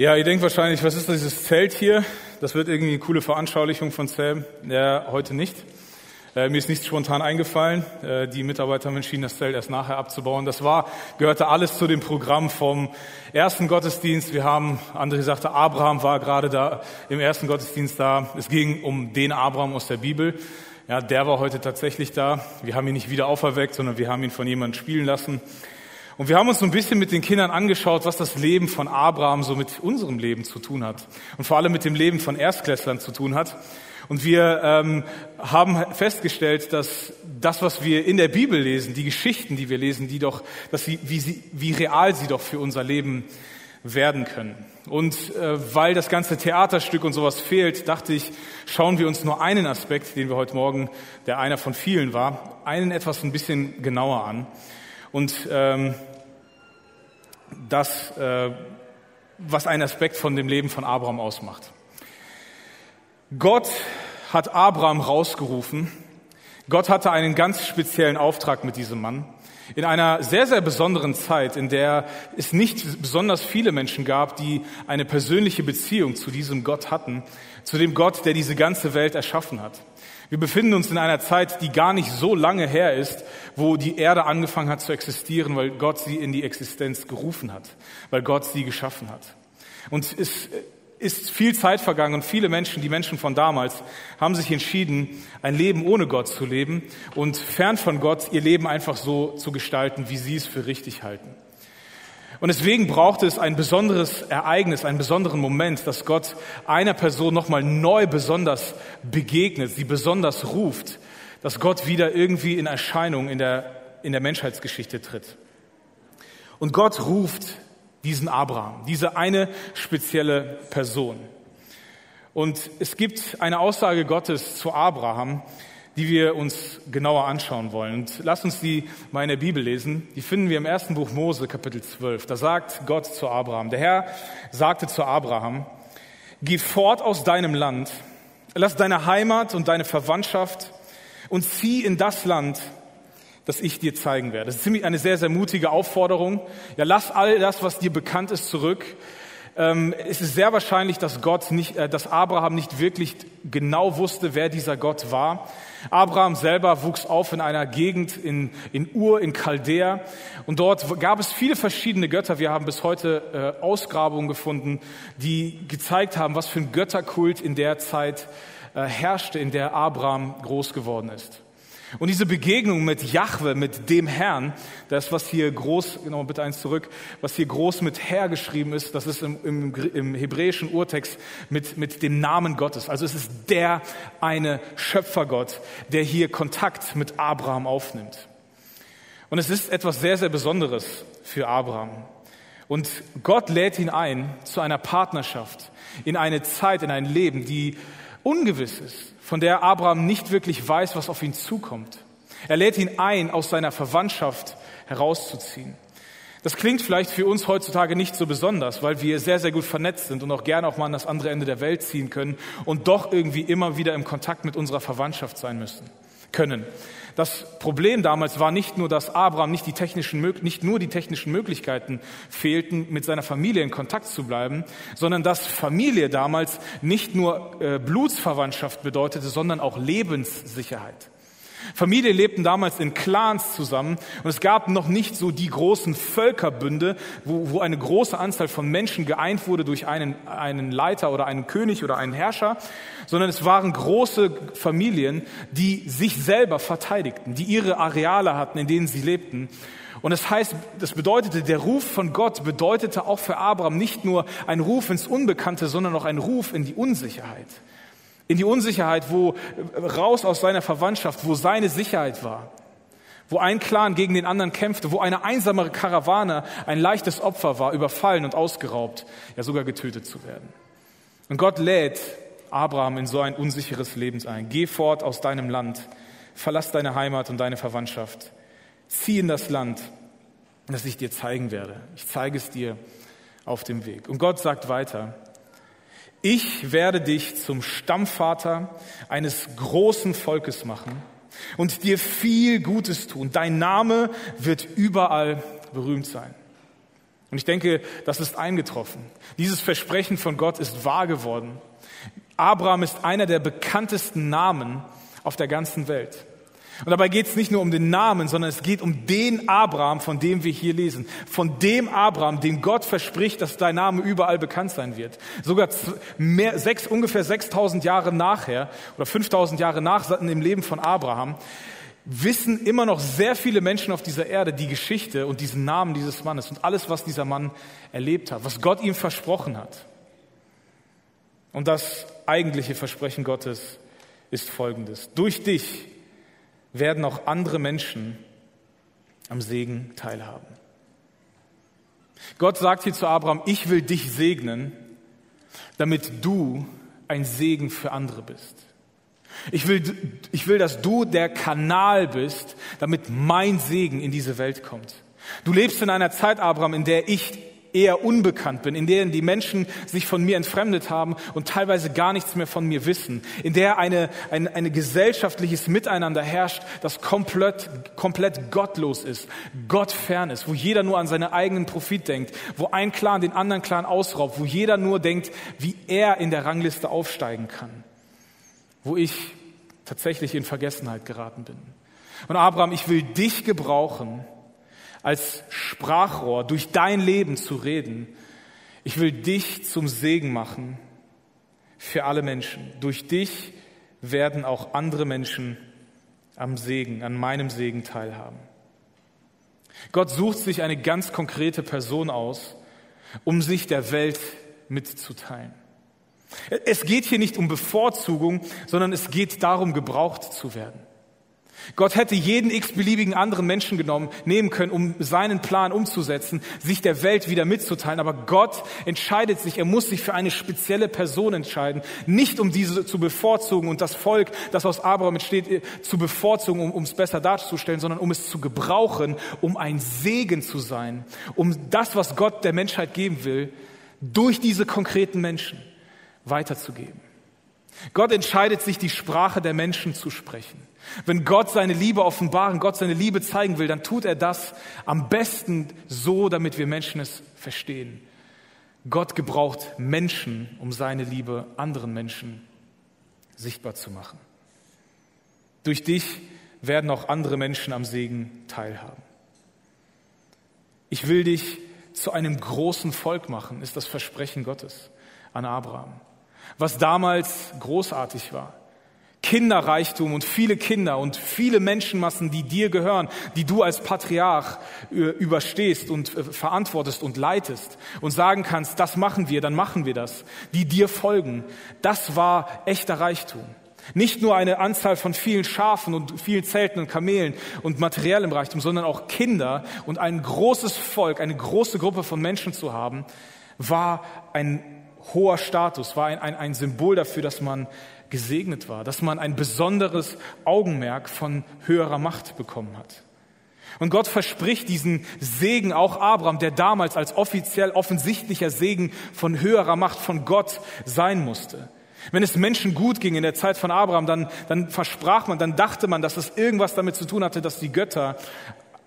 Ja, ihr denkt wahrscheinlich, was ist dieses Zelt hier? Das wird irgendwie eine coole Veranschaulichung von Sam. Ja, heute nicht. Äh, mir ist nichts spontan eingefallen. Äh, die Mitarbeiter haben entschieden, das Zelt erst nachher abzubauen. Das war, gehörte alles zu dem Programm vom ersten Gottesdienst. Wir haben, André sagte, Abraham war gerade da im ersten Gottesdienst da. Es ging um den Abraham aus der Bibel. Ja, der war heute tatsächlich da. Wir haben ihn nicht wieder auferweckt, sondern wir haben ihn von jemandem spielen lassen. Und wir haben uns so ein bisschen mit den Kindern angeschaut, was das Leben von Abraham so mit unserem Leben zu tun hat. Und vor allem mit dem Leben von Erstklässlern zu tun hat. Und wir ähm, haben festgestellt, dass das, was wir in der Bibel lesen, die Geschichten, die wir lesen, die doch, dass sie, wie, sie, wie real sie doch für unser Leben werden können. Und äh, weil das ganze Theaterstück und sowas fehlt, dachte ich, schauen wir uns nur einen Aspekt, den wir heute Morgen, der einer von vielen war, einen etwas ein bisschen genauer an. Und ähm, das, äh, was ein Aspekt von dem Leben von Abraham ausmacht. Gott hat Abraham rausgerufen. Gott hatte einen ganz speziellen Auftrag mit diesem Mann. In einer sehr, sehr besonderen Zeit, in der es nicht besonders viele Menschen gab, die eine persönliche Beziehung zu diesem Gott hatten, zu dem Gott, der diese ganze Welt erschaffen hat. Wir befinden uns in einer Zeit, die gar nicht so lange her ist, wo die Erde angefangen hat zu existieren, weil Gott sie in die Existenz gerufen hat, weil Gott sie geschaffen hat. Und es ist viel Zeit vergangen und viele Menschen, die Menschen von damals, haben sich entschieden, ein Leben ohne Gott zu leben und fern von Gott ihr Leben einfach so zu gestalten, wie sie es für richtig halten. Und deswegen braucht es ein besonderes Ereignis, einen besonderen Moment, dass Gott einer Person nochmal neu besonders begegnet, sie besonders ruft, dass Gott wieder irgendwie in Erscheinung in der, in der Menschheitsgeschichte tritt. Und Gott ruft diesen Abraham, diese eine spezielle Person. Und es gibt eine Aussage Gottes zu Abraham, die wir uns genauer anschauen wollen. Und lasst uns die mal in der Bibel lesen. Die finden wir im ersten Buch Mose, Kapitel 12. Da sagt Gott zu Abraham, der Herr sagte zu Abraham, geh fort aus deinem Land, lass deine Heimat und deine Verwandtschaft und zieh in das Land, das ich dir zeigen werde. Das ist ziemlich eine sehr, sehr mutige Aufforderung. Ja, lass all das, was dir bekannt ist, zurück. Ähm, es ist sehr wahrscheinlich, dass Gott nicht, äh, dass Abraham nicht wirklich genau wusste, wer dieser Gott war. Abraham selber wuchs auf in einer Gegend in, in Ur, in Chaldea. Und dort gab es viele verschiedene Götter. Wir haben bis heute äh, Ausgrabungen gefunden, die gezeigt haben, was für ein Götterkult in der Zeit äh, herrschte, in der Abraham groß geworden ist. Und diese Begegnung mit Jahwe, mit dem Herrn, das, was hier groß, genau bitte eins zurück, was hier groß mit Herr geschrieben ist, das ist im, im, im hebräischen Urtext mit, mit dem Namen Gottes. Also es ist der eine Schöpfergott, der hier Kontakt mit Abraham aufnimmt. Und es ist etwas sehr, sehr Besonderes für Abraham. Und Gott lädt ihn ein zu einer Partnerschaft, in eine Zeit, in ein Leben, die ungewiss ist, von der Abraham nicht wirklich weiß, was auf ihn zukommt. Er lädt ihn ein, aus seiner Verwandtschaft herauszuziehen. Das klingt vielleicht für uns heutzutage nicht so besonders, weil wir sehr, sehr gut vernetzt sind und auch gerne auch mal an das andere Ende der Welt ziehen können und doch irgendwie immer wieder im Kontakt mit unserer Verwandtschaft sein müssen, können. Das Problem damals war nicht nur, dass Abraham nicht, die technischen, nicht nur die technischen Möglichkeiten fehlten, mit seiner Familie in Kontakt zu bleiben, sondern dass Familie damals nicht nur äh, Blutsverwandtschaft bedeutete, sondern auch Lebenssicherheit. Familien lebten damals in Clans zusammen und es gab noch nicht so die großen Völkerbünde, wo, wo eine große Anzahl von Menschen geeint wurde durch einen, einen Leiter oder einen König oder einen Herrscher, sondern es waren große Familien, die sich selber verteidigten, die ihre Areale hatten, in denen sie lebten. Und das heißt, das bedeutete, der Ruf von Gott bedeutete auch für Abraham nicht nur ein Ruf ins Unbekannte, sondern auch ein Ruf in die Unsicherheit in die Unsicherheit, wo raus aus seiner Verwandtschaft, wo seine Sicherheit war, wo ein Clan gegen den anderen kämpfte, wo eine einsamere Karawane ein leichtes Opfer war, überfallen und ausgeraubt, ja sogar getötet zu werden. Und Gott lädt Abraham in so ein unsicheres Leben ein. Geh fort aus deinem Land, verlass deine Heimat und deine Verwandtschaft, zieh in das Land, das ich dir zeigen werde. Ich zeige es dir auf dem Weg. Und Gott sagt weiter, ich werde dich zum Stammvater eines großen Volkes machen und dir viel Gutes tun. Dein Name wird überall berühmt sein. Und ich denke, das ist eingetroffen. Dieses Versprechen von Gott ist wahr geworden. Abraham ist einer der bekanntesten Namen auf der ganzen Welt. Und dabei geht es nicht nur um den Namen, sondern es geht um den Abraham, von dem wir hier lesen. Von dem Abraham, dem Gott verspricht, dass dein Name überall bekannt sein wird. Sogar mehr, sechs, ungefähr 6000 Jahre nachher oder 5000 Jahre nach dem Leben von Abraham wissen immer noch sehr viele Menschen auf dieser Erde die Geschichte und diesen Namen dieses Mannes und alles, was dieser Mann erlebt hat, was Gott ihm versprochen hat. Und das eigentliche Versprechen Gottes ist folgendes. Durch dich werden auch andere Menschen am Segen teilhaben. Gott sagt hier zu Abraham, ich will dich segnen, damit du ein Segen für andere bist. Ich will, ich will, dass du der Kanal bist, damit mein Segen in diese Welt kommt. Du lebst in einer Zeit, Abraham, in der ich eher unbekannt bin, in der die Menschen sich von mir entfremdet haben und teilweise gar nichts mehr von mir wissen, in der eine, ein, eine gesellschaftliches Miteinander herrscht, das komplett, komplett gottlos ist, gottfern ist, wo jeder nur an seinen eigenen Profit denkt, wo ein Clan den anderen Clan ausraubt, wo jeder nur denkt, wie er in der Rangliste aufsteigen kann, wo ich tatsächlich in Vergessenheit geraten bin. Und Abraham, ich will dich gebrauchen, als Sprachrohr durch dein Leben zu reden. Ich will dich zum Segen machen für alle Menschen. Durch dich werden auch andere Menschen am Segen, an meinem Segen teilhaben. Gott sucht sich eine ganz konkrete Person aus, um sich der Welt mitzuteilen. Es geht hier nicht um Bevorzugung, sondern es geht darum, gebraucht zu werden. Gott hätte jeden x-beliebigen anderen Menschen genommen, nehmen können, um seinen Plan umzusetzen, sich der Welt wieder mitzuteilen. Aber Gott entscheidet sich, er muss sich für eine spezielle Person entscheiden. Nicht um diese zu bevorzugen und das Volk, das aus Abraham entsteht, zu bevorzugen, um es besser darzustellen, sondern um es zu gebrauchen, um ein Segen zu sein, um das, was Gott der Menschheit geben will, durch diese konkreten Menschen weiterzugeben. Gott entscheidet sich, die Sprache der Menschen zu sprechen. Wenn Gott seine Liebe offenbaren, Gott seine Liebe zeigen will, dann tut er das am besten so, damit wir Menschen es verstehen. Gott gebraucht Menschen, um seine Liebe anderen Menschen sichtbar zu machen. Durch dich werden auch andere Menschen am Segen teilhaben. Ich will dich zu einem großen Volk machen, ist das Versprechen Gottes an Abraham. Was damals großartig war. Kinderreichtum und viele Kinder und viele Menschenmassen, die dir gehören, die du als Patriarch äh, überstehst und äh, verantwortest und leitest und sagen kannst, das machen wir, dann machen wir das, die dir folgen. Das war echter Reichtum. Nicht nur eine Anzahl von vielen Schafen und vielen Zelten und Kamelen und materiellem Reichtum, sondern auch Kinder und ein großes Volk, eine große Gruppe von Menschen zu haben, war ein hoher Status, war ein, ein, ein Symbol dafür, dass man gesegnet war, dass man ein besonderes Augenmerk von höherer Macht bekommen hat. Und Gott verspricht diesen Segen auch Abraham, der damals als offiziell offensichtlicher Segen von höherer Macht von Gott sein musste. Wenn es Menschen gut ging in der Zeit von Abraham, dann, dann versprach man, dann dachte man, dass es irgendwas damit zu tun hatte, dass die Götter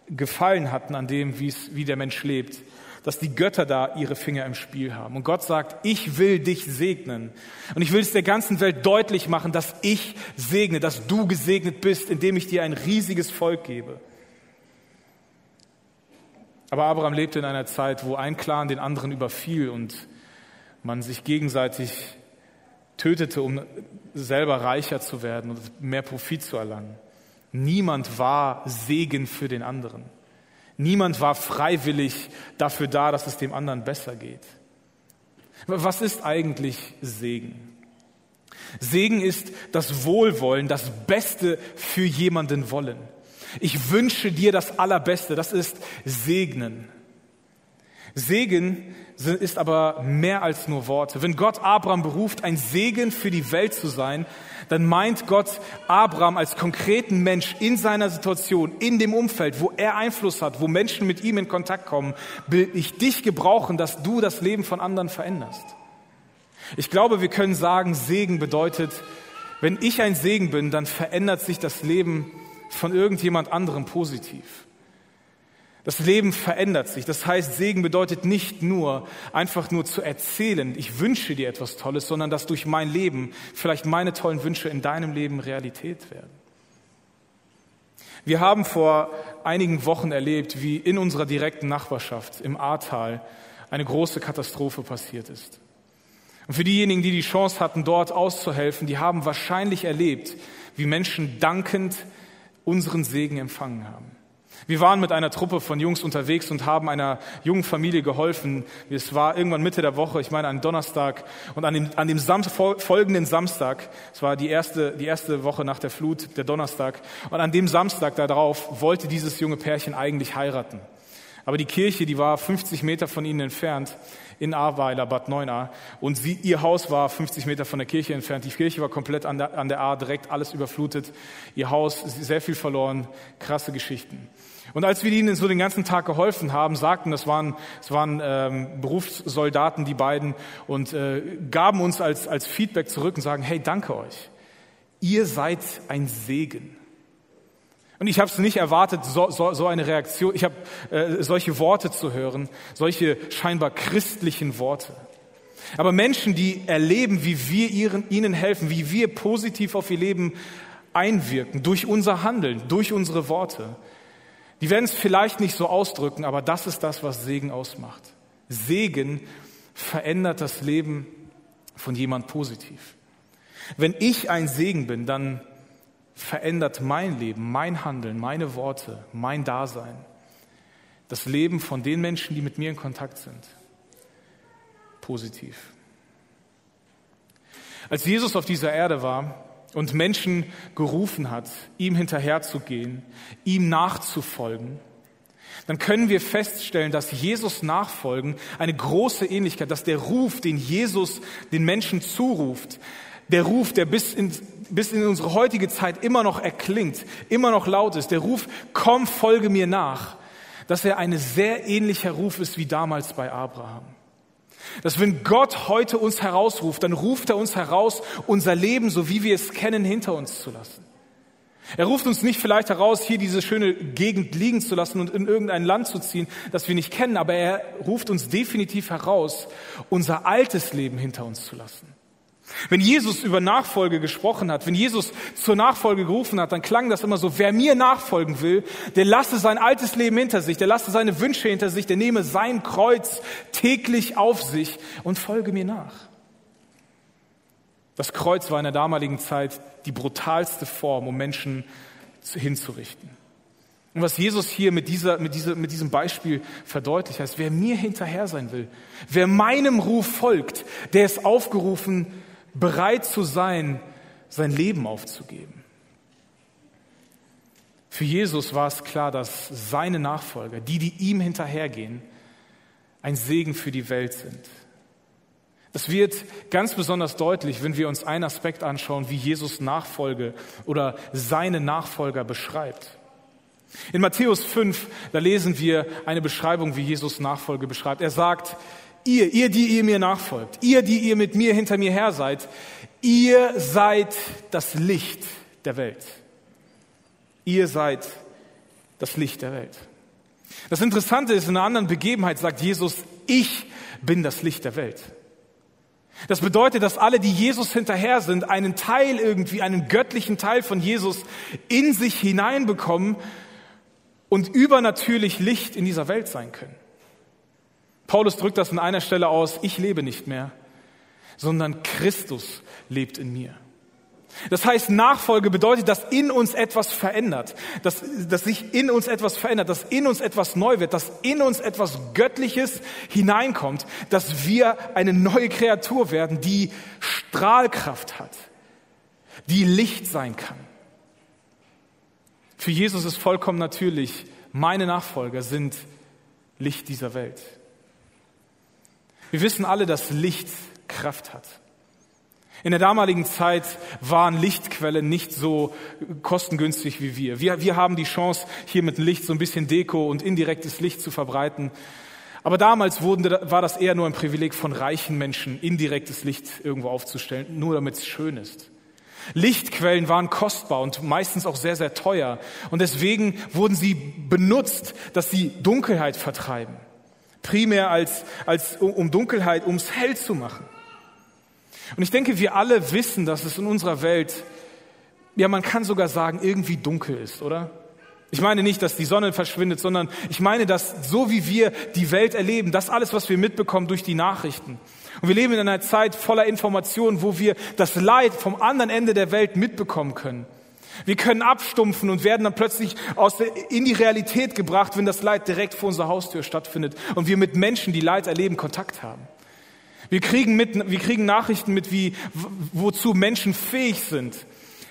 gefallen hatten an dem, wie der Mensch lebt dass die Götter da ihre Finger im Spiel haben. Und Gott sagt, ich will dich segnen. Und ich will es der ganzen Welt deutlich machen, dass ich segne, dass du gesegnet bist, indem ich dir ein riesiges Volk gebe. Aber Abraham lebte in einer Zeit, wo ein Clan den anderen überfiel und man sich gegenseitig tötete, um selber reicher zu werden und mehr Profit zu erlangen. Niemand war Segen für den anderen. Niemand war freiwillig dafür da, dass es dem anderen besser geht. Was ist eigentlich Segen? Segen ist das Wohlwollen, das Beste für jemanden wollen. Ich wünsche dir das Allerbeste, das ist Segnen. Segen ist aber mehr als nur Worte. Wenn Gott Abraham beruft, ein Segen für die Welt zu sein, dann meint Gott Abraham als konkreten Mensch in seiner Situation, in dem Umfeld, wo er Einfluss hat, wo Menschen mit ihm in Kontakt kommen, will ich dich gebrauchen, dass du das Leben von anderen veränderst. Ich glaube, wir können sagen, Segen bedeutet, wenn ich ein Segen bin, dann verändert sich das Leben von irgendjemand anderem positiv. Das Leben verändert sich. Das heißt, Segen bedeutet nicht nur einfach nur zu erzählen, ich wünsche dir etwas Tolles, sondern dass durch mein Leben vielleicht meine tollen Wünsche in deinem Leben Realität werden. Wir haben vor einigen Wochen erlebt, wie in unserer direkten Nachbarschaft im Ahrtal eine große Katastrophe passiert ist. Und für diejenigen, die die Chance hatten, dort auszuhelfen, die haben wahrscheinlich erlebt, wie Menschen dankend unseren Segen empfangen haben. Wir waren mit einer Truppe von Jungs unterwegs und haben einer jungen Familie geholfen. Es war irgendwann Mitte der Woche, ich meine an Donnerstag und an dem, an dem Sam folgenden Samstag, es war die erste, die erste Woche nach der Flut, der Donnerstag, und an dem Samstag darauf wollte dieses junge Pärchen eigentlich heiraten. Aber die Kirche, die war 50 Meter von ihnen entfernt in Ahrweiler, Bad Neuenahr. Und sie, ihr Haus war 50 Meter von der Kirche entfernt. Die Kirche war komplett an der, an der Ahr, direkt alles überflutet. Ihr Haus, sehr viel verloren. Krasse Geschichten. Und als wir ihnen so den ganzen Tag geholfen haben, sagten, das waren, das waren ähm, Berufssoldaten, die beiden, und äh, gaben uns als, als Feedback zurück und sagen, hey, danke euch. Ihr seid ein Segen. Und ich habe es nicht erwartet, so, so, so eine Reaktion, ich habe äh, solche Worte zu hören, solche scheinbar christlichen Worte. Aber Menschen, die erleben, wie wir ihren, ihnen helfen, wie wir positiv auf ihr Leben einwirken, durch unser Handeln, durch unsere Worte, die werden es vielleicht nicht so ausdrücken, aber das ist das, was Segen ausmacht. Segen verändert das Leben von jemand positiv. Wenn ich ein Segen bin, dann verändert mein Leben, mein Handeln, meine Worte, mein Dasein, das Leben von den Menschen, die mit mir in Kontakt sind, positiv. Als Jesus auf dieser Erde war, und Menschen gerufen hat, ihm hinterherzugehen, ihm nachzufolgen, dann können wir feststellen, dass Jesus nachfolgen eine große Ähnlichkeit, dass der Ruf, den Jesus den Menschen zuruft, der Ruf, der bis in, bis in unsere heutige Zeit immer noch erklingt, immer noch laut ist, der Ruf, komm, folge mir nach, dass er ein sehr ähnlicher Ruf ist wie damals bei Abraham. Dass wenn Gott heute uns herausruft, dann ruft er uns heraus, unser Leben, so wie wir es kennen, hinter uns zu lassen. Er ruft uns nicht vielleicht heraus, hier diese schöne Gegend liegen zu lassen und in irgendein Land zu ziehen, das wir nicht kennen, aber er ruft uns definitiv heraus, unser altes Leben hinter uns zu lassen. Wenn Jesus über Nachfolge gesprochen hat, wenn Jesus zur Nachfolge gerufen hat, dann klang das immer so, wer mir nachfolgen will, der lasse sein altes Leben hinter sich, der lasse seine Wünsche hinter sich, der nehme sein Kreuz täglich auf sich und folge mir nach. Das Kreuz war in der damaligen Zeit die brutalste Form, um Menschen hinzurichten. Und was Jesus hier mit, dieser, mit, dieser, mit diesem Beispiel verdeutlicht, heißt, wer mir hinterher sein will, wer meinem Ruf folgt, der ist aufgerufen, bereit zu sein, sein Leben aufzugeben. Für Jesus war es klar, dass seine Nachfolger, die, die ihm hinterhergehen, ein Segen für die Welt sind. Das wird ganz besonders deutlich, wenn wir uns einen Aspekt anschauen, wie Jesus Nachfolge oder seine Nachfolger beschreibt. In Matthäus 5, da lesen wir eine Beschreibung, wie Jesus Nachfolge beschreibt. Er sagt, Ihr, ihr, die ihr mir nachfolgt, ihr, die ihr mit mir hinter mir her seid, ihr seid das Licht der Welt. Ihr seid das Licht der Welt. Das Interessante ist, in einer anderen Begebenheit sagt Jesus, ich bin das Licht der Welt. Das bedeutet, dass alle, die Jesus hinterher sind, einen Teil irgendwie, einen göttlichen Teil von Jesus in sich hineinbekommen und übernatürlich Licht in dieser Welt sein können. Paulus drückt das an einer Stelle aus, ich lebe nicht mehr, sondern Christus lebt in mir. Das heißt, Nachfolge bedeutet, dass in uns etwas verändert, dass, dass sich in uns etwas verändert, dass in uns etwas neu wird, dass in uns etwas Göttliches hineinkommt, dass wir eine neue Kreatur werden, die Strahlkraft hat, die Licht sein kann. Für Jesus ist vollkommen natürlich, meine Nachfolger sind Licht dieser Welt. Wir wissen alle, dass Licht Kraft hat. In der damaligen Zeit waren Lichtquellen nicht so kostengünstig wie wir. wir. Wir haben die Chance, hier mit Licht so ein bisschen Deko und indirektes Licht zu verbreiten. Aber damals wurden, war das eher nur ein Privileg von reichen Menschen, indirektes Licht irgendwo aufzustellen, nur damit es schön ist. Lichtquellen waren kostbar und meistens auch sehr, sehr teuer. Und deswegen wurden sie benutzt, dass sie Dunkelheit vertreiben. Primär als, als um Dunkelheit, ums hell zu machen. Und ich denke, wir alle wissen, dass es in unserer Welt, ja, man kann sogar sagen, irgendwie dunkel ist, oder? Ich meine nicht, dass die Sonne verschwindet, sondern ich meine, dass so wie wir die Welt erleben, das alles, was wir mitbekommen durch die Nachrichten. Und wir leben in einer Zeit voller Informationen, wo wir das Leid vom anderen Ende der Welt mitbekommen können. Wir können abstumpfen und werden dann plötzlich aus der, in die Realität gebracht, wenn das Leid direkt vor unserer Haustür stattfindet und wir mit Menschen, die Leid erleben, Kontakt haben. Wir kriegen, mit, wir kriegen Nachrichten mit, wie, wozu Menschen fähig sind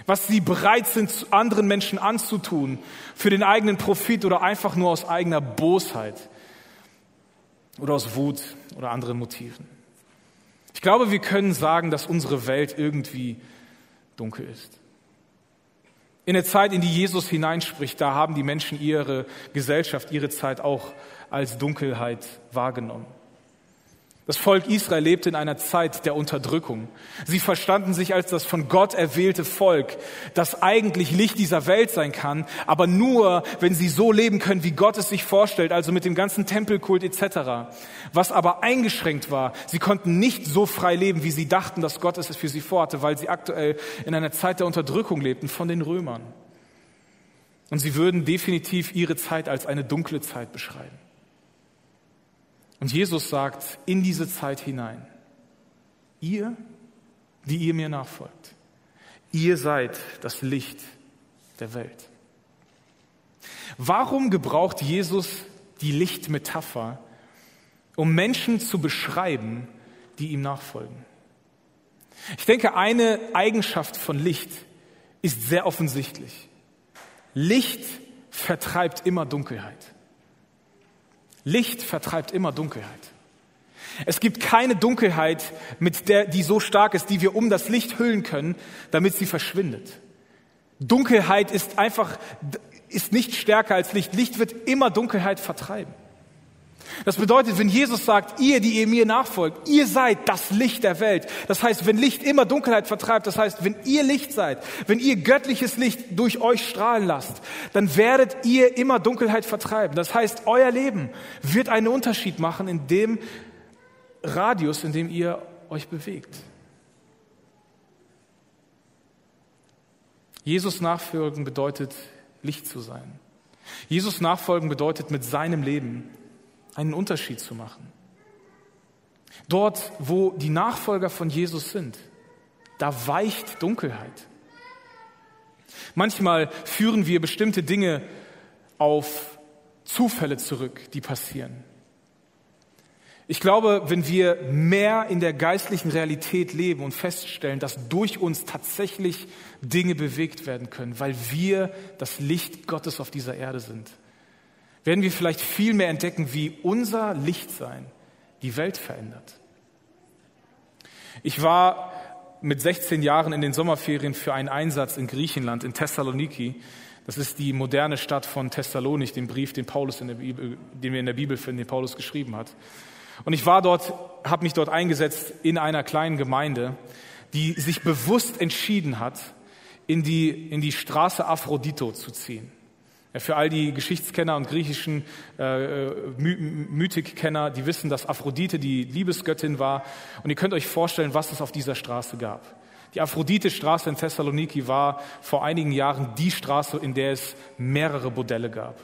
was sie bereit sind, anderen Menschen anzutun, für den eigenen Profit oder einfach nur aus eigener Bosheit oder aus Wut oder anderen Motiven. Ich glaube, wir können sagen, dass unsere Welt irgendwie dunkel ist. In der Zeit, in die Jesus hineinspricht, da haben die Menschen ihre Gesellschaft, ihre Zeit auch als Dunkelheit wahrgenommen. Das Volk Israel lebte in einer Zeit der Unterdrückung. Sie verstanden sich als das von Gott erwählte Volk, das eigentlich Licht dieser Welt sein kann, aber nur, wenn sie so leben können, wie Gott es sich vorstellt, also mit dem ganzen Tempelkult etc. Was aber eingeschränkt war, sie konnten nicht so frei leben, wie sie dachten, dass Gott es für sie vorhatte, weil sie aktuell in einer Zeit der Unterdrückung lebten von den Römern. Und sie würden definitiv ihre Zeit als eine dunkle Zeit beschreiben. Und Jesus sagt in diese Zeit hinein, ihr, die ihr mir nachfolgt, ihr seid das Licht der Welt. Warum gebraucht Jesus die Lichtmetapher, um Menschen zu beschreiben, die ihm nachfolgen? Ich denke, eine Eigenschaft von Licht ist sehr offensichtlich. Licht vertreibt immer Dunkelheit. Licht vertreibt immer Dunkelheit. Es gibt keine Dunkelheit, mit der, die so stark ist, die wir um das Licht hüllen können, damit sie verschwindet. Dunkelheit ist einfach, ist nicht stärker als Licht. Licht wird immer Dunkelheit vertreiben. Das bedeutet, wenn Jesus sagt, ihr, die ihr mir nachfolgt, ihr seid das Licht der Welt. Das heißt, wenn Licht immer Dunkelheit vertreibt, das heißt, wenn ihr Licht seid, wenn ihr göttliches Licht durch euch strahlen lasst, dann werdet ihr immer Dunkelheit vertreiben. Das heißt, euer Leben wird einen Unterschied machen in dem Radius, in dem ihr euch bewegt. Jesus nachfolgen bedeutet Licht zu sein. Jesus nachfolgen bedeutet mit seinem Leben einen Unterschied zu machen. Dort, wo die Nachfolger von Jesus sind, da weicht Dunkelheit. Manchmal führen wir bestimmte Dinge auf Zufälle zurück, die passieren. Ich glaube, wenn wir mehr in der geistlichen Realität leben und feststellen, dass durch uns tatsächlich Dinge bewegt werden können, weil wir das Licht Gottes auf dieser Erde sind, werden wir vielleicht viel mehr entdecken, wie unser Lichtsein die Welt verändert. Ich war mit 16 Jahren in den Sommerferien für einen Einsatz in Griechenland, in Thessaloniki. Das ist die moderne Stadt von Thessalonik, den Brief, den Paulus in der Bibel, den wir in der Bibel finden, den Paulus geschrieben hat. Und ich war dort, habe mich dort eingesetzt in einer kleinen Gemeinde, die sich bewusst entschieden hat, in die, in die Straße Aphrodito zu ziehen. Für all die Geschichtskenner und griechischen äh, My Mythikkenner, die wissen, dass Aphrodite die Liebesgöttin war. Und ihr könnt euch vorstellen, was es auf dieser Straße gab. Die Aphrodite-Straße in Thessaloniki war vor einigen Jahren die Straße, in der es mehrere Bordelle gab.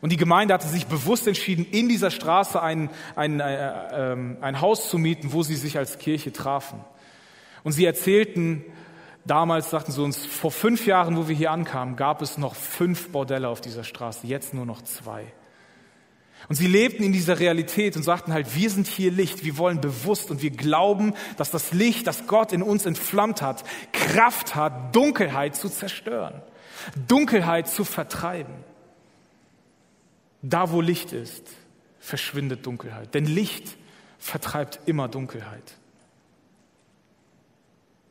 Und die Gemeinde hatte sich bewusst entschieden, in dieser Straße ein, ein, äh, äh, ein Haus zu mieten, wo sie sich als Kirche trafen. Und sie erzählten, Damals sagten sie uns, vor fünf Jahren, wo wir hier ankamen, gab es noch fünf Bordelle auf dieser Straße, jetzt nur noch zwei. Und sie lebten in dieser Realität und sagten halt, wir sind hier Licht, wir wollen bewusst und wir glauben, dass das Licht, das Gott in uns entflammt hat, Kraft hat, Dunkelheit zu zerstören, Dunkelheit zu vertreiben. Da, wo Licht ist, verschwindet Dunkelheit. Denn Licht vertreibt immer Dunkelheit.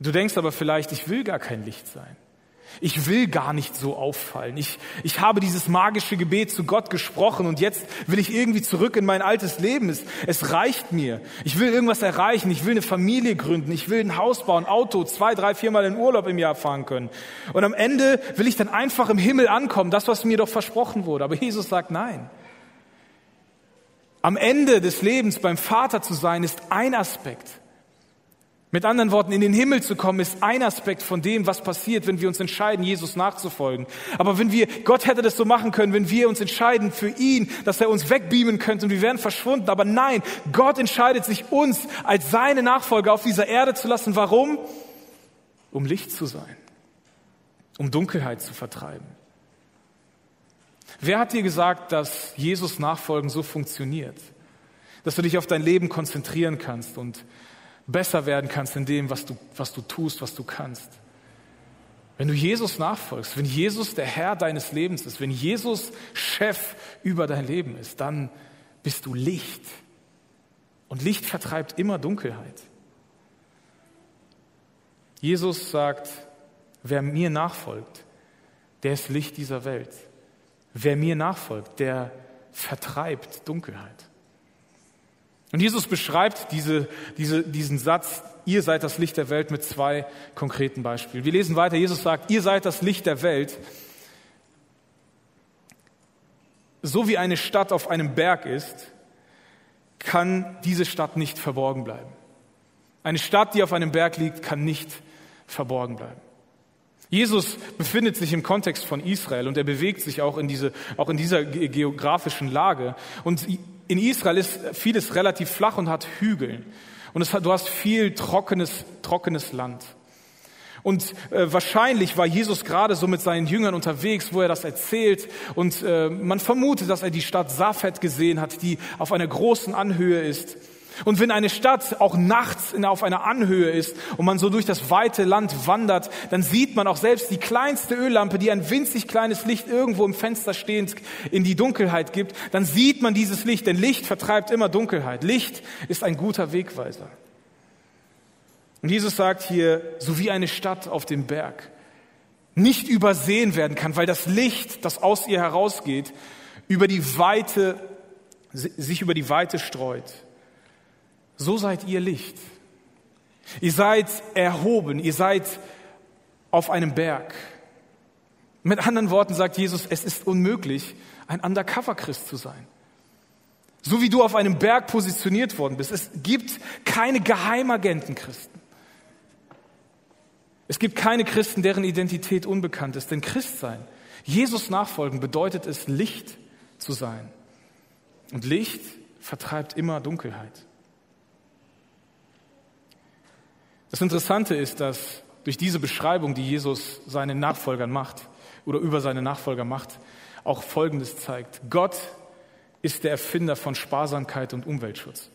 Du denkst aber vielleicht, ich will gar kein Licht sein. Ich will gar nicht so auffallen. Ich, ich habe dieses magische Gebet zu Gott gesprochen und jetzt will ich irgendwie zurück in mein altes Leben. Es, es reicht mir. Ich will irgendwas erreichen. Ich will eine Familie gründen. Ich will ein Haus bauen, Auto, zwei, drei, viermal in Urlaub im Jahr fahren können. Und am Ende will ich dann einfach im Himmel ankommen. Das, was mir doch versprochen wurde. Aber Jesus sagt nein. Am Ende des Lebens beim Vater zu sein, ist ein Aspekt. Mit anderen Worten, in den Himmel zu kommen, ist ein Aspekt von dem, was passiert, wenn wir uns entscheiden, Jesus nachzufolgen. Aber wenn wir, Gott hätte das so machen können, wenn wir uns entscheiden für ihn, dass er uns wegbeamen könnte und wir wären verschwunden. Aber nein, Gott entscheidet sich, uns als seine Nachfolger auf dieser Erde zu lassen. Warum? Um Licht zu sein. Um Dunkelheit zu vertreiben. Wer hat dir gesagt, dass Jesus Nachfolgen so funktioniert? Dass du dich auf dein Leben konzentrieren kannst und besser werden kannst in dem, was du, was du tust, was du kannst. Wenn du Jesus nachfolgst, wenn Jesus der Herr deines Lebens ist, wenn Jesus Chef über dein Leben ist, dann bist du Licht. Und Licht vertreibt immer Dunkelheit. Jesus sagt, wer mir nachfolgt, der ist Licht dieser Welt. Wer mir nachfolgt, der vertreibt Dunkelheit. Und Jesus beschreibt diese, diese, diesen Satz, ihr seid das Licht der Welt mit zwei konkreten Beispielen. Wir lesen weiter, Jesus sagt, ihr seid das Licht der Welt. So wie eine Stadt auf einem Berg ist, kann diese Stadt nicht verborgen bleiben. Eine Stadt, die auf einem Berg liegt, kann nicht verborgen bleiben. Jesus befindet sich im Kontext von Israel und er bewegt sich auch in, diese, auch in dieser geografischen Lage. Und in Israel ist vieles relativ flach und hat Hügel. Und es du hast viel trockenes, trockenes Land. Und äh, wahrscheinlich war Jesus gerade so mit seinen Jüngern unterwegs, wo er das erzählt. Und äh, man vermutet, dass er die Stadt Safed gesehen hat, die auf einer großen Anhöhe ist. Und wenn eine Stadt auch nachts auf einer Anhöhe ist und man so durch das weite Land wandert, dann sieht man auch selbst die kleinste Öllampe, die ein winzig kleines Licht irgendwo im Fenster stehend in die Dunkelheit gibt, dann sieht man dieses Licht, denn Licht vertreibt immer Dunkelheit. Licht ist ein guter Wegweiser. Und Jesus sagt hier, so wie eine Stadt auf dem Berg nicht übersehen werden kann, weil das Licht, das aus ihr herausgeht, über die Weite, sich über die Weite streut. So seid ihr Licht. Ihr seid erhoben, ihr seid auf einem Berg. Mit anderen Worten sagt Jesus, es ist unmöglich, ein Undercover-Christ zu sein. So wie du auf einem Berg positioniert worden bist. Es gibt keine Geheimagenten-Christen. Es gibt keine Christen, deren Identität unbekannt ist. Denn Christsein, Jesus nachfolgen, bedeutet es, Licht zu sein. Und Licht vertreibt immer Dunkelheit. Das Interessante ist, dass durch diese Beschreibung, die Jesus seinen Nachfolgern macht oder über seine Nachfolger macht, auch Folgendes zeigt. Gott ist der Erfinder von Sparsamkeit und Umweltschutz.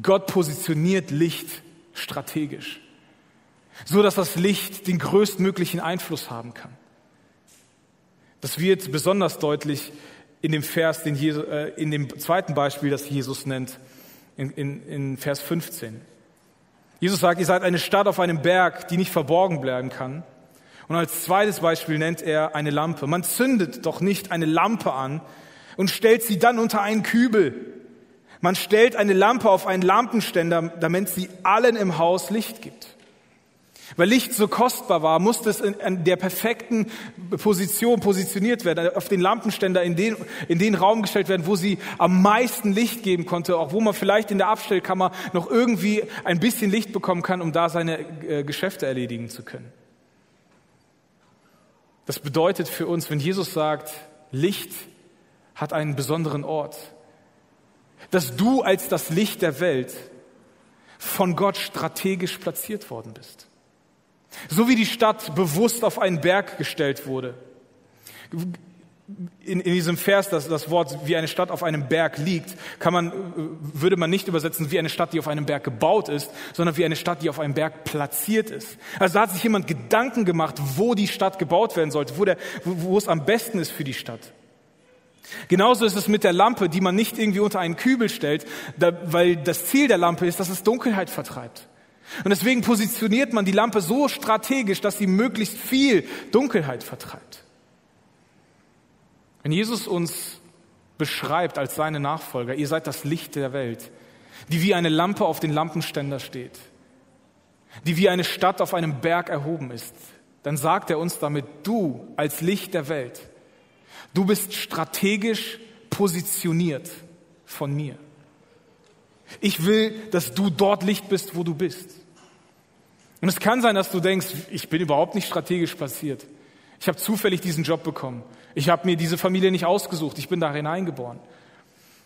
Gott positioniert Licht strategisch, so dass das Licht den größtmöglichen Einfluss haben kann. Das wird besonders deutlich in dem Vers, den Jesus, äh, in dem zweiten Beispiel, das Jesus nennt, in, in, in Vers 15. Jesus sagt, ihr seid eine Stadt auf einem Berg, die nicht verborgen bleiben kann. Und als zweites Beispiel nennt er eine Lampe. Man zündet doch nicht eine Lampe an und stellt sie dann unter einen Kübel. Man stellt eine Lampe auf einen Lampenständer, damit sie allen im Haus Licht gibt. Weil Licht so kostbar war, musste es in der perfekten Position positioniert werden, auf den Lampenständer in den, in den Raum gestellt werden, wo sie am meisten Licht geben konnte, auch wo man vielleicht in der Abstellkammer noch irgendwie ein bisschen Licht bekommen kann, um da seine äh, Geschäfte erledigen zu können. Das bedeutet für uns, wenn Jesus sagt, Licht hat einen besonderen Ort, dass du als das Licht der Welt von Gott strategisch platziert worden bist. So wie die Stadt bewusst auf einen Berg gestellt wurde. In, in diesem Vers, das, das Wort wie eine Stadt auf einem Berg liegt, kann man, würde man nicht übersetzen wie eine Stadt, die auf einem Berg gebaut ist, sondern wie eine Stadt, die auf einem Berg platziert ist. Also da hat sich jemand Gedanken gemacht, wo die Stadt gebaut werden sollte, wo, der, wo, wo es am besten ist für die Stadt. Genauso ist es mit der Lampe, die man nicht irgendwie unter einen Kübel stellt, da, weil das Ziel der Lampe ist, dass es Dunkelheit vertreibt. Und deswegen positioniert man die Lampe so strategisch, dass sie möglichst viel Dunkelheit vertreibt. Wenn Jesus uns beschreibt als seine Nachfolger, ihr seid das Licht der Welt, die wie eine Lampe auf den Lampenständer steht, die wie eine Stadt auf einem Berg erhoben ist, dann sagt er uns damit, du als Licht der Welt, du bist strategisch positioniert von mir. Ich will, dass du dort Licht bist, wo du bist. Und es kann sein, dass du denkst, ich bin überhaupt nicht strategisch passiert. Ich habe zufällig diesen Job bekommen. Ich habe mir diese Familie nicht ausgesucht. Ich bin da hineingeboren.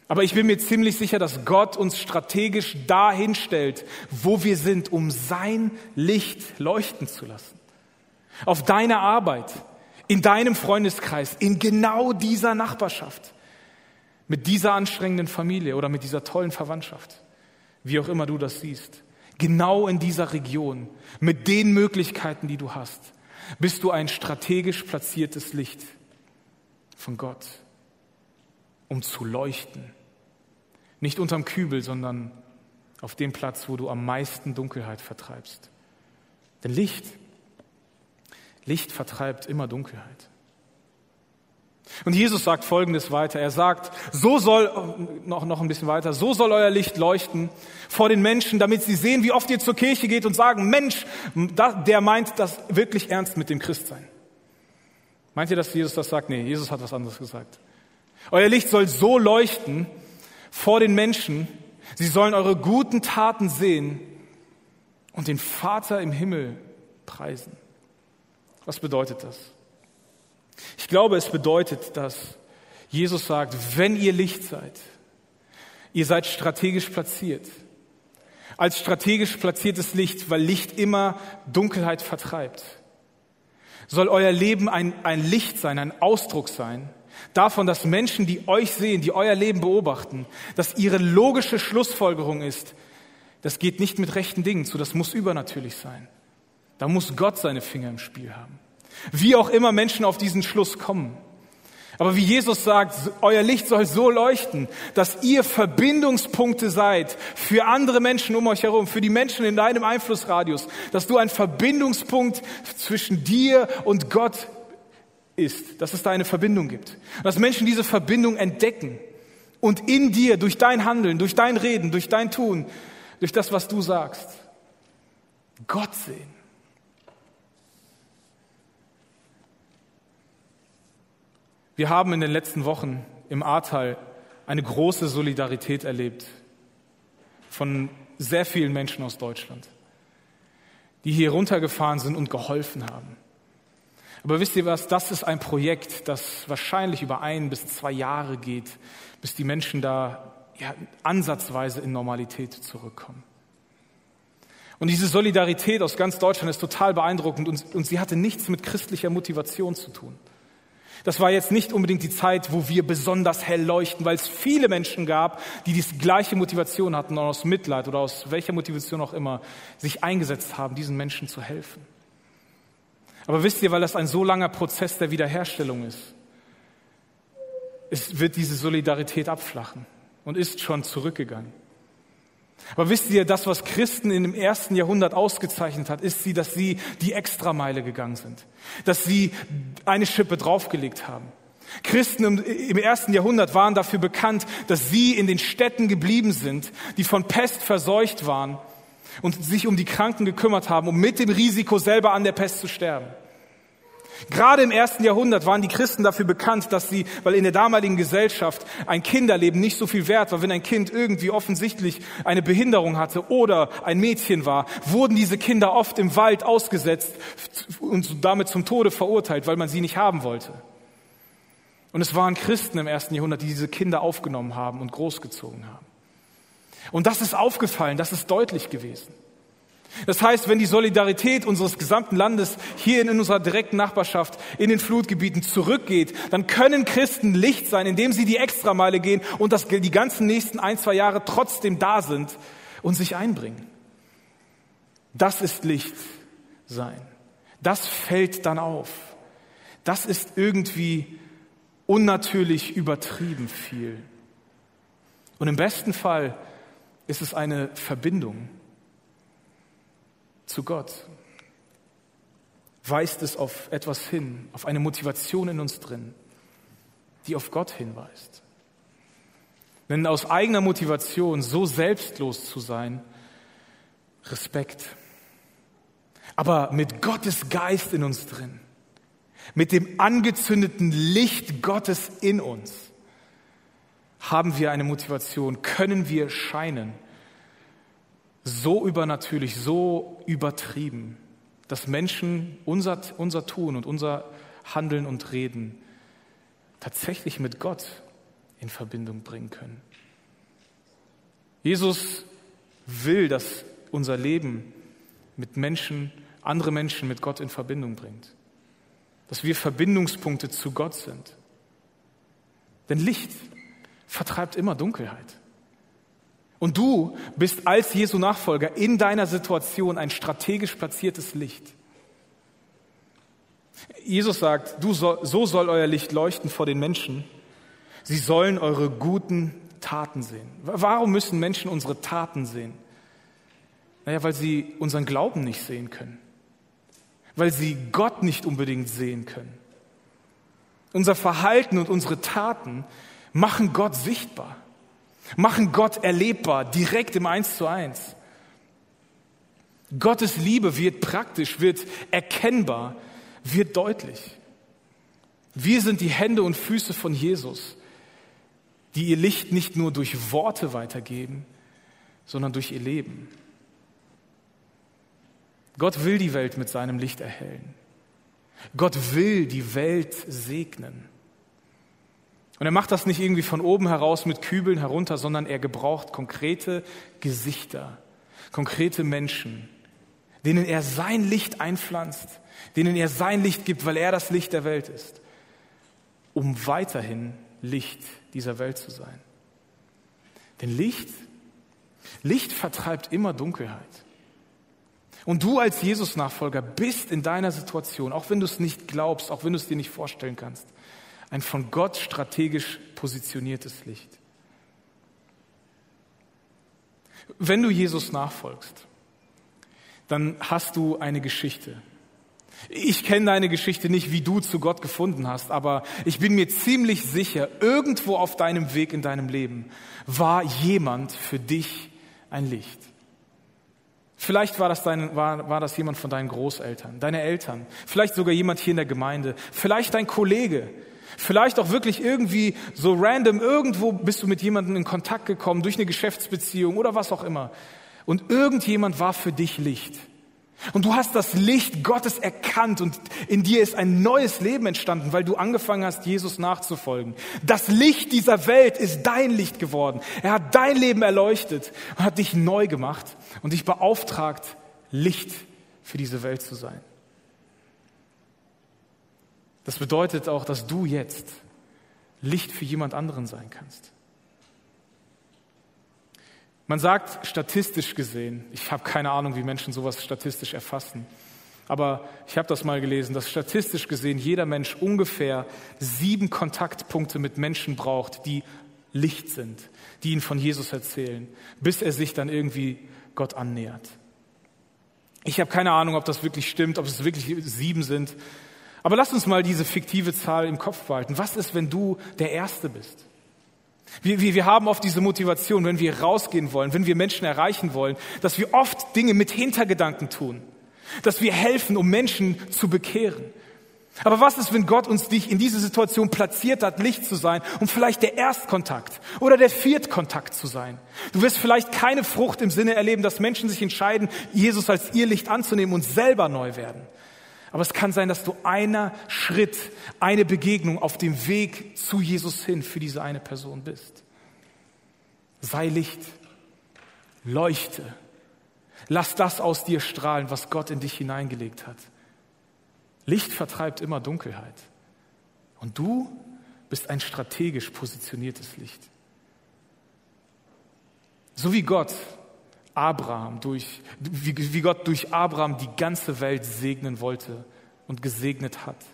Aber ich bin mir ziemlich sicher, dass Gott uns strategisch dahin stellt, wo wir sind, um sein Licht leuchten zu lassen. Auf deiner Arbeit, in deinem Freundeskreis, in genau dieser Nachbarschaft, mit dieser anstrengenden Familie oder mit dieser tollen Verwandtschaft, wie auch immer du das siehst. Genau in dieser Region, mit den Möglichkeiten, die du hast, bist du ein strategisch platziertes Licht von Gott um zu leuchten. Nicht unterm Kübel, sondern auf dem Platz, wo du am meisten Dunkelheit vertreibst. Denn Licht, Licht vertreibt immer Dunkelheit. Und Jesus sagt Folgendes weiter. Er sagt, so soll, noch, noch ein bisschen weiter, so soll euer Licht leuchten vor den Menschen, damit sie sehen, wie oft ihr zur Kirche geht und sagen, Mensch, der meint das wirklich ernst mit dem Christsein. Meint ihr, dass Jesus das sagt? Nee, Jesus hat was anderes gesagt. Euer Licht soll so leuchten vor den Menschen, sie sollen eure guten Taten sehen und den Vater im Himmel preisen. Was bedeutet das? Ich glaube, es bedeutet, dass Jesus sagt, wenn ihr Licht seid, ihr seid strategisch platziert. Als strategisch platziertes Licht, weil Licht immer Dunkelheit vertreibt. Soll euer Leben ein, ein Licht sein, ein Ausdruck sein davon, dass Menschen, die euch sehen, die euer Leben beobachten, dass ihre logische Schlussfolgerung ist, das geht nicht mit rechten Dingen zu, das muss übernatürlich sein. Da muss Gott seine Finger im Spiel haben. Wie auch immer Menschen auf diesen Schluss kommen. Aber wie Jesus sagt, euer Licht soll so leuchten, dass ihr Verbindungspunkte seid für andere Menschen um euch herum, für die Menschen in deinem Einflussradius, dass du ein Verbindungspunkt zwischen dir und Gott ist, dass es da eine Verbindung gibt. Dass Menschen diese Verbindung entdecken und in dir, durch dein Handeln, durch dein Reden, durch dein Tun, durch das, was du sagst, Gott sehen. Wir haben in den letzten Wochen im Ahrtal eine große Solidarität erlebt von sehr vielen Menschen aus Deutschland, die hier runtergefahren sind und geholfen haben. Aber wisst ihr was, das ist ein Projekt, das wahrscheinlich über ein bis zwei Jahre geht, bis die Menschen da ja, ansatzweise in Normalität zurückkommen. Und diese Solidarität aus ganz Deutschland ist total beeindruckend und, und sie hatte nichts mit christlicher Motivation zu tun. Das war jetzt nicht unbedingt die Zeit, wo wir besonders hell leuchten, weil es viele Menschen gab, die die gleiche Motivation hatten, aus Mitleid oder aus welcher Motivation auch immer, sich eingesetzt haben, diesen Menschen zu helfen. Aber wisst ihr, weil das ein so langer Prozess der Wiederherstellung ist, es wird diese Solidarität abflachen und ist schon zurückgegangen. Aber wisst ihr, das, was Christen in dem ersten Jahrhundert ausgezeichnet hat, ist sie, dass sie die Extrameile gegangen sind, dass sie eine Schippe draufgelegt haben. Christen im ersten Jahrhundert waren dafür bekannt, dass sie in den Städten geblieben sind, die von Pest verseucht waren und sich um die Kranken gekümmert haben, um mit dem Risiko selber an der Pest zu sterben. Gerade im ersten Jahrhundert waren die Christen dafür bekannt, dass sie, weil in der damaligen Gesellschaft ein Kinderleben nicht so viel wert war, wenn ein Kind irgendwie offensichtlich eine Behinderung hatte oder ein Mädchen war, wurden diese Kinder oft im Wald ausgesetzt und damit zum Tode verurteilt, weil man sie nicht haben wollte. Und es waren Christen im ersten Jahrhundert, die diese Kinder aufgenommen haben und großgezogen haben. Und das ist aufgefallen, das ist deutlich gewesen. Das heißt, wenn die Solidarität unseres gesamten Landes hier in unserer direkten Nachbarschaft in den Flutgebieten zurückgeht, dann können Christen Licht sein, indem sie die Extrameile gehen und das, die ganzen nächsten ein, zwei Jahre trotzdem da sind und sich einbringen. Das ist Licht sein. Das fällt dann auf. Das ist irgendwie unnatürlich übertrieben viel. Und im besten Fall ist es eine Verbindung zu Gott, weist es auf etwas hin, auf eine Motivation in uns drin, die auf Gott hinweist. Denn aus eigener Motivation so selbstlos zu sein, Respekt. Aber mit Gottes Geist in uns drin, mit dem angezündeten Licht Gottes in uns, haben wir eine Motivation, können wir scheinen, so übernatürlich, so übertrieben, dass Menschen unser, unser Tun und unser Handeln und Reden tatsächlich mit Gott in Verbindung bringen können. Jesus will, dass unser Leben mit Menschen, andere Menschen mit Gott in Verbindung bringt. Dass wir Verbindungspunkte zu Gott sind. Denn Licht vertreibt immer Dunkelheit. Und du bist als Jesu Nachfolger in deiner Situation ein strategisch platziertes Licht. Jesus sagt, du soll, so soll euer Licht leuchten vor den Menschen. Sie sollen eure guten Taten sehen. Warum müssen Menschen unsere Taten sehen? Naja, weil sie unseren Glauben nicht sehen können. Weil sie Gott nicht unbedingt sehen können. Unser Verhalten und unsere Taten machen Gott sichtbar, machen Gott erlebbar, direkt im Eins zu eins. Gottes Liebe wird praktisch, wird erkennbar, wird deutlich. Wir sind die Hände und Füße von Jesus die ihr Licht nicht nur durch Worte weitergeben, sondern durch ihr Leben. Gott will die Welt mit seinem Licht erhellen. Gott will die Welt segnen. Und er macht das nicht irgendwie von oben heraus mit Kübeln herunter, sondern er gebraucht konkrete Gesichter, konkrete Menschen, denen er sein Licht einpflanzt, denen er sein Licht gibt, weil er das Licht der Welt ist, um weiterhin Licht dieser Welt zu sein. Denn Licht, Licht vertreibt immer Dunkelheit. Und du als Jesus-Nachfolger bist in deiner Situation, auch wenn du es nicht glaubst, auch wenn du es dir nicht vorstellen kannst, ein von Gott strategisch positioniertes Licht. Wenn du Jesus nachfolgst, dann hast du eine Geschichte. Ich kenne deine Geschichte nicht, wie du zu Gott gefunden hast, aber ich bin mir ziemlich sicher, irgendwo auf deinem Weg in deinem Leben war jemand für dich ein Licht. Vielleicht war das, dein, war, war das jemand von deinen Großeltern, deine Eltern, vielleicht sogar jemand hier in der Gemeinde, vielleicht dein Kollege, vielleicht auch wirklich irgendwie so random, irgendwo bist du mit jemandem in Kontakt gekommen durch eine Geschäftsbeziehung oder was auch immer. Und irgendjemand war für dich Licht. Und du hast das Licht Gottes erkannt und in dir ist ein neues Leben entstanden, weil du angefangen hast, Jesus nachzufolgen. Das Licht dieser Welt ist dein Licht geworden. Er hat dein Leben erleuchtet und hat dich neu gemacht und dich beauftragt, Licht für diese Welt zu sein. Das bedeutet auch, dass du jetzt Licht für jemand anderen sein kannst. Man sagt statistisch gesehen, ich habe keine Ahnung, wie Menschen sowas statistisch erfassen, aber ich habe das mal gelesen, dass statistisch gesehen jeder Mensch ungefähr sieben Kontaktpunkte mit Menschen braucht, die Licht sind, die ihn von Jesus erzählen, bis er sich dann irgendwie Gott annähert. Ich habe keine Ahnung, ob das wirklich stimmt, ob es wirklich sieben sind. Aber lass uns mal diese fiktive Zahl im Kopf behalten. Was ist, wenn du der Erste bist? Wir, wir, wir haben oft diese Motivation, wenn wir rausgehen wollen, wenn wir Menschen erreichen wollen, dass wir oft Dinge mit Hintergedanken tun, dass wir helfen, um Menschen zu bekehren. Aber was ist, wenn Gott uns dich in diese Situation platziert hat, Licht zu sein, um vielleicht der Erstkontakt oder der Viertkontakt zu sein? Du wirst vielleicht keine Frucht im Sinne erleben, dass Menschen sich entscheiden, Jesus als ihr Licht anzunehmen und selber neu werden. Aber es kann sein, dass du einer Schritt, eine Begegnung auf dem Weg zu Jesus hin für diese eine Person bist. Sei Licht, leuchte, lass das aus dir strahlen, was Gott in dich hineingelegt hat. Licht vertreibt immer Dunkelheit. Und du bist ein strategisch positioniertes Licht. So wie Gott Abraham durch, wie, wie Gott durch Abraham die ganze Welt segnen wollte und gesegnet hat.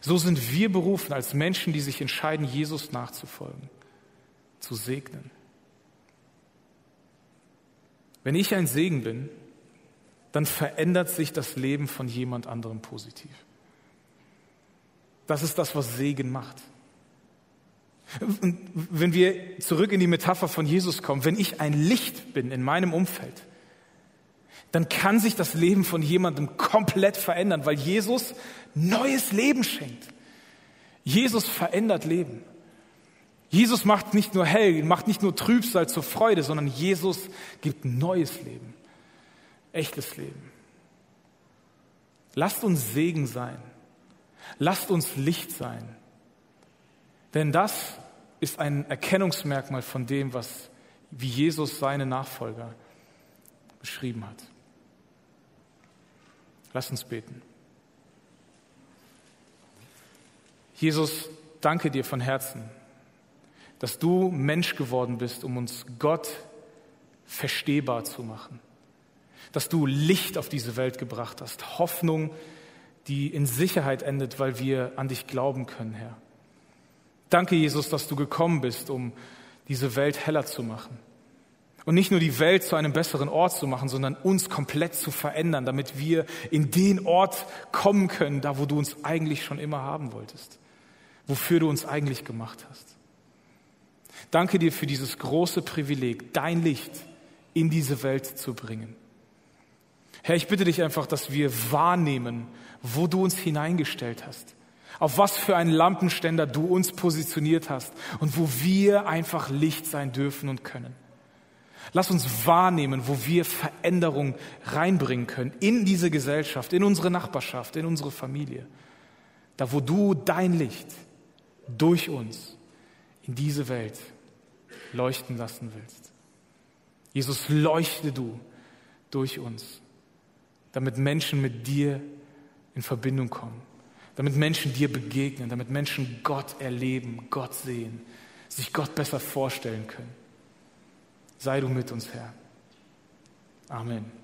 So sind wir berufen als Menschen, die sich entscheiden, Jesus nachzufolgen, zu segnen. Wenn ich ein Segen bin, dann verändert sich das Leben von jemand anderem positiv. Das ist das, was Segen macht. Wenn wir zurück in die Metapher von Jesus kommen, wenn ich ein Licht bin in meinem Umfeld, dann kann sich das Leben von jemandem komplett verändern, weil Jesus neues Leben schenkt. Jesus verändert Leben. Jesus macht nicht nur hell, macht nicht nur Trübsal zur Freude, sondern Jesus gibt neues Leben, echtes Leben. Lasst uns Segen sein. Lasst uns Licht sein. Denn das ist ein Erkennungsmerkmal von dem, was, wie Jesus seine Nachfolger beschrieben hat. Lasst uns beten. Jesus, danke dir von Herzen dass du Mensch geworden bist, um uns Gott verstehbar zu machen. Dass du Licht auf diese Welt gebracht hast, Hoffnung, die in Sicherheit endet, weil wir an dich glauben können, Herr. Danke, Jesus, dass du gekommen bist, um diese Welt heller zu machen. Und nicht nur die Welt zu einem besseren Ort zu machen, sondern uns komplett zu verändern, damit wir in den Ort kommen können, da wo du uns eigentlich schon immer haben wolltest, wofür du uns eigentlich gemacht hast. Danke dir für dieses große Privileg, dein Licht in diese Welt zu bringen. Herr, ich bitte dich einfach, dass wir wahrnehmen, wo du uns hineingestellt hast, auf was für einen Lampenständer du uns positioniert hast und wo wir einfach Licht sein dürfen und können. Lass uns wahrnehmen, wo wir Veränderung reinbringen können in diese Gesellschaft, in unsere Nachbarschaft, in unsere Familie. Da, wo du dein Licht durch uns in diese Welt leuchten lassen willst. Jesus, leuchte du durch uns, damit Menschen mit dir in Verbindung kommen, damit Menschen dir begegnen, damit Menschen Gott erleben, Gott sehen, sich Gott besser vorstellen können. Sei du mit uns, Herr. Amen.